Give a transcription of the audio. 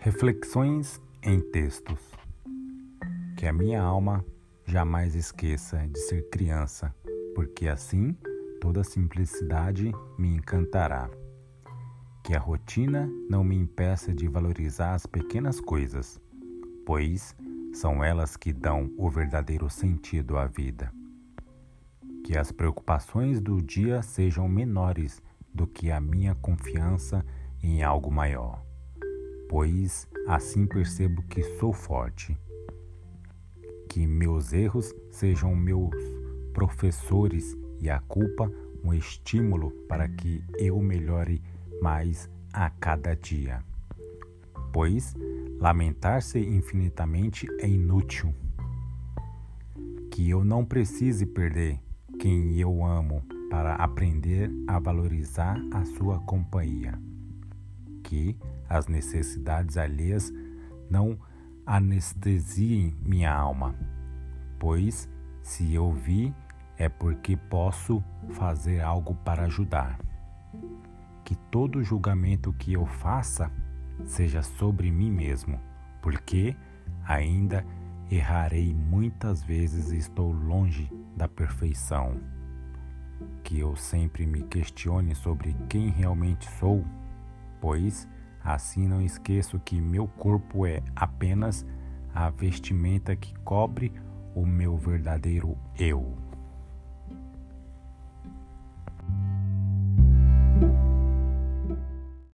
Reflexões em textos. Que a minha alma jamais esqueça de ser criança, porque assim toda simplicidade me encantará. Que a rotina não me impeça de valorizar as pequenas coisas, pois são elas que dão o verdadeiro sentido à vida. Que as preocupações do dia sejam menores do que a minha confiança em algo maior pois assim percebo que sou forte. Que meus erros sejam meus professores e a culpa um estímulo para que eu melhore mais a cada dia. Pois lamentar-se infinitamente é inútil. Que eu não precise perder quem eu amo para aprender a valorizar a sua companhia que as necessidades alheias não anestesiem minha alma, pois se eu vi é porque posso fazer algo para ajudar. Que todo julgamento que eu faça seja sobre mim mesmo, porque ainda errarei muitas vezes e estou longe da perfeição. Que eu sempre me questione sobre quem realmente sou pois assim não esqueço que meu corpo é apenas a vestimenta que cobre o meu verdadeiro eu.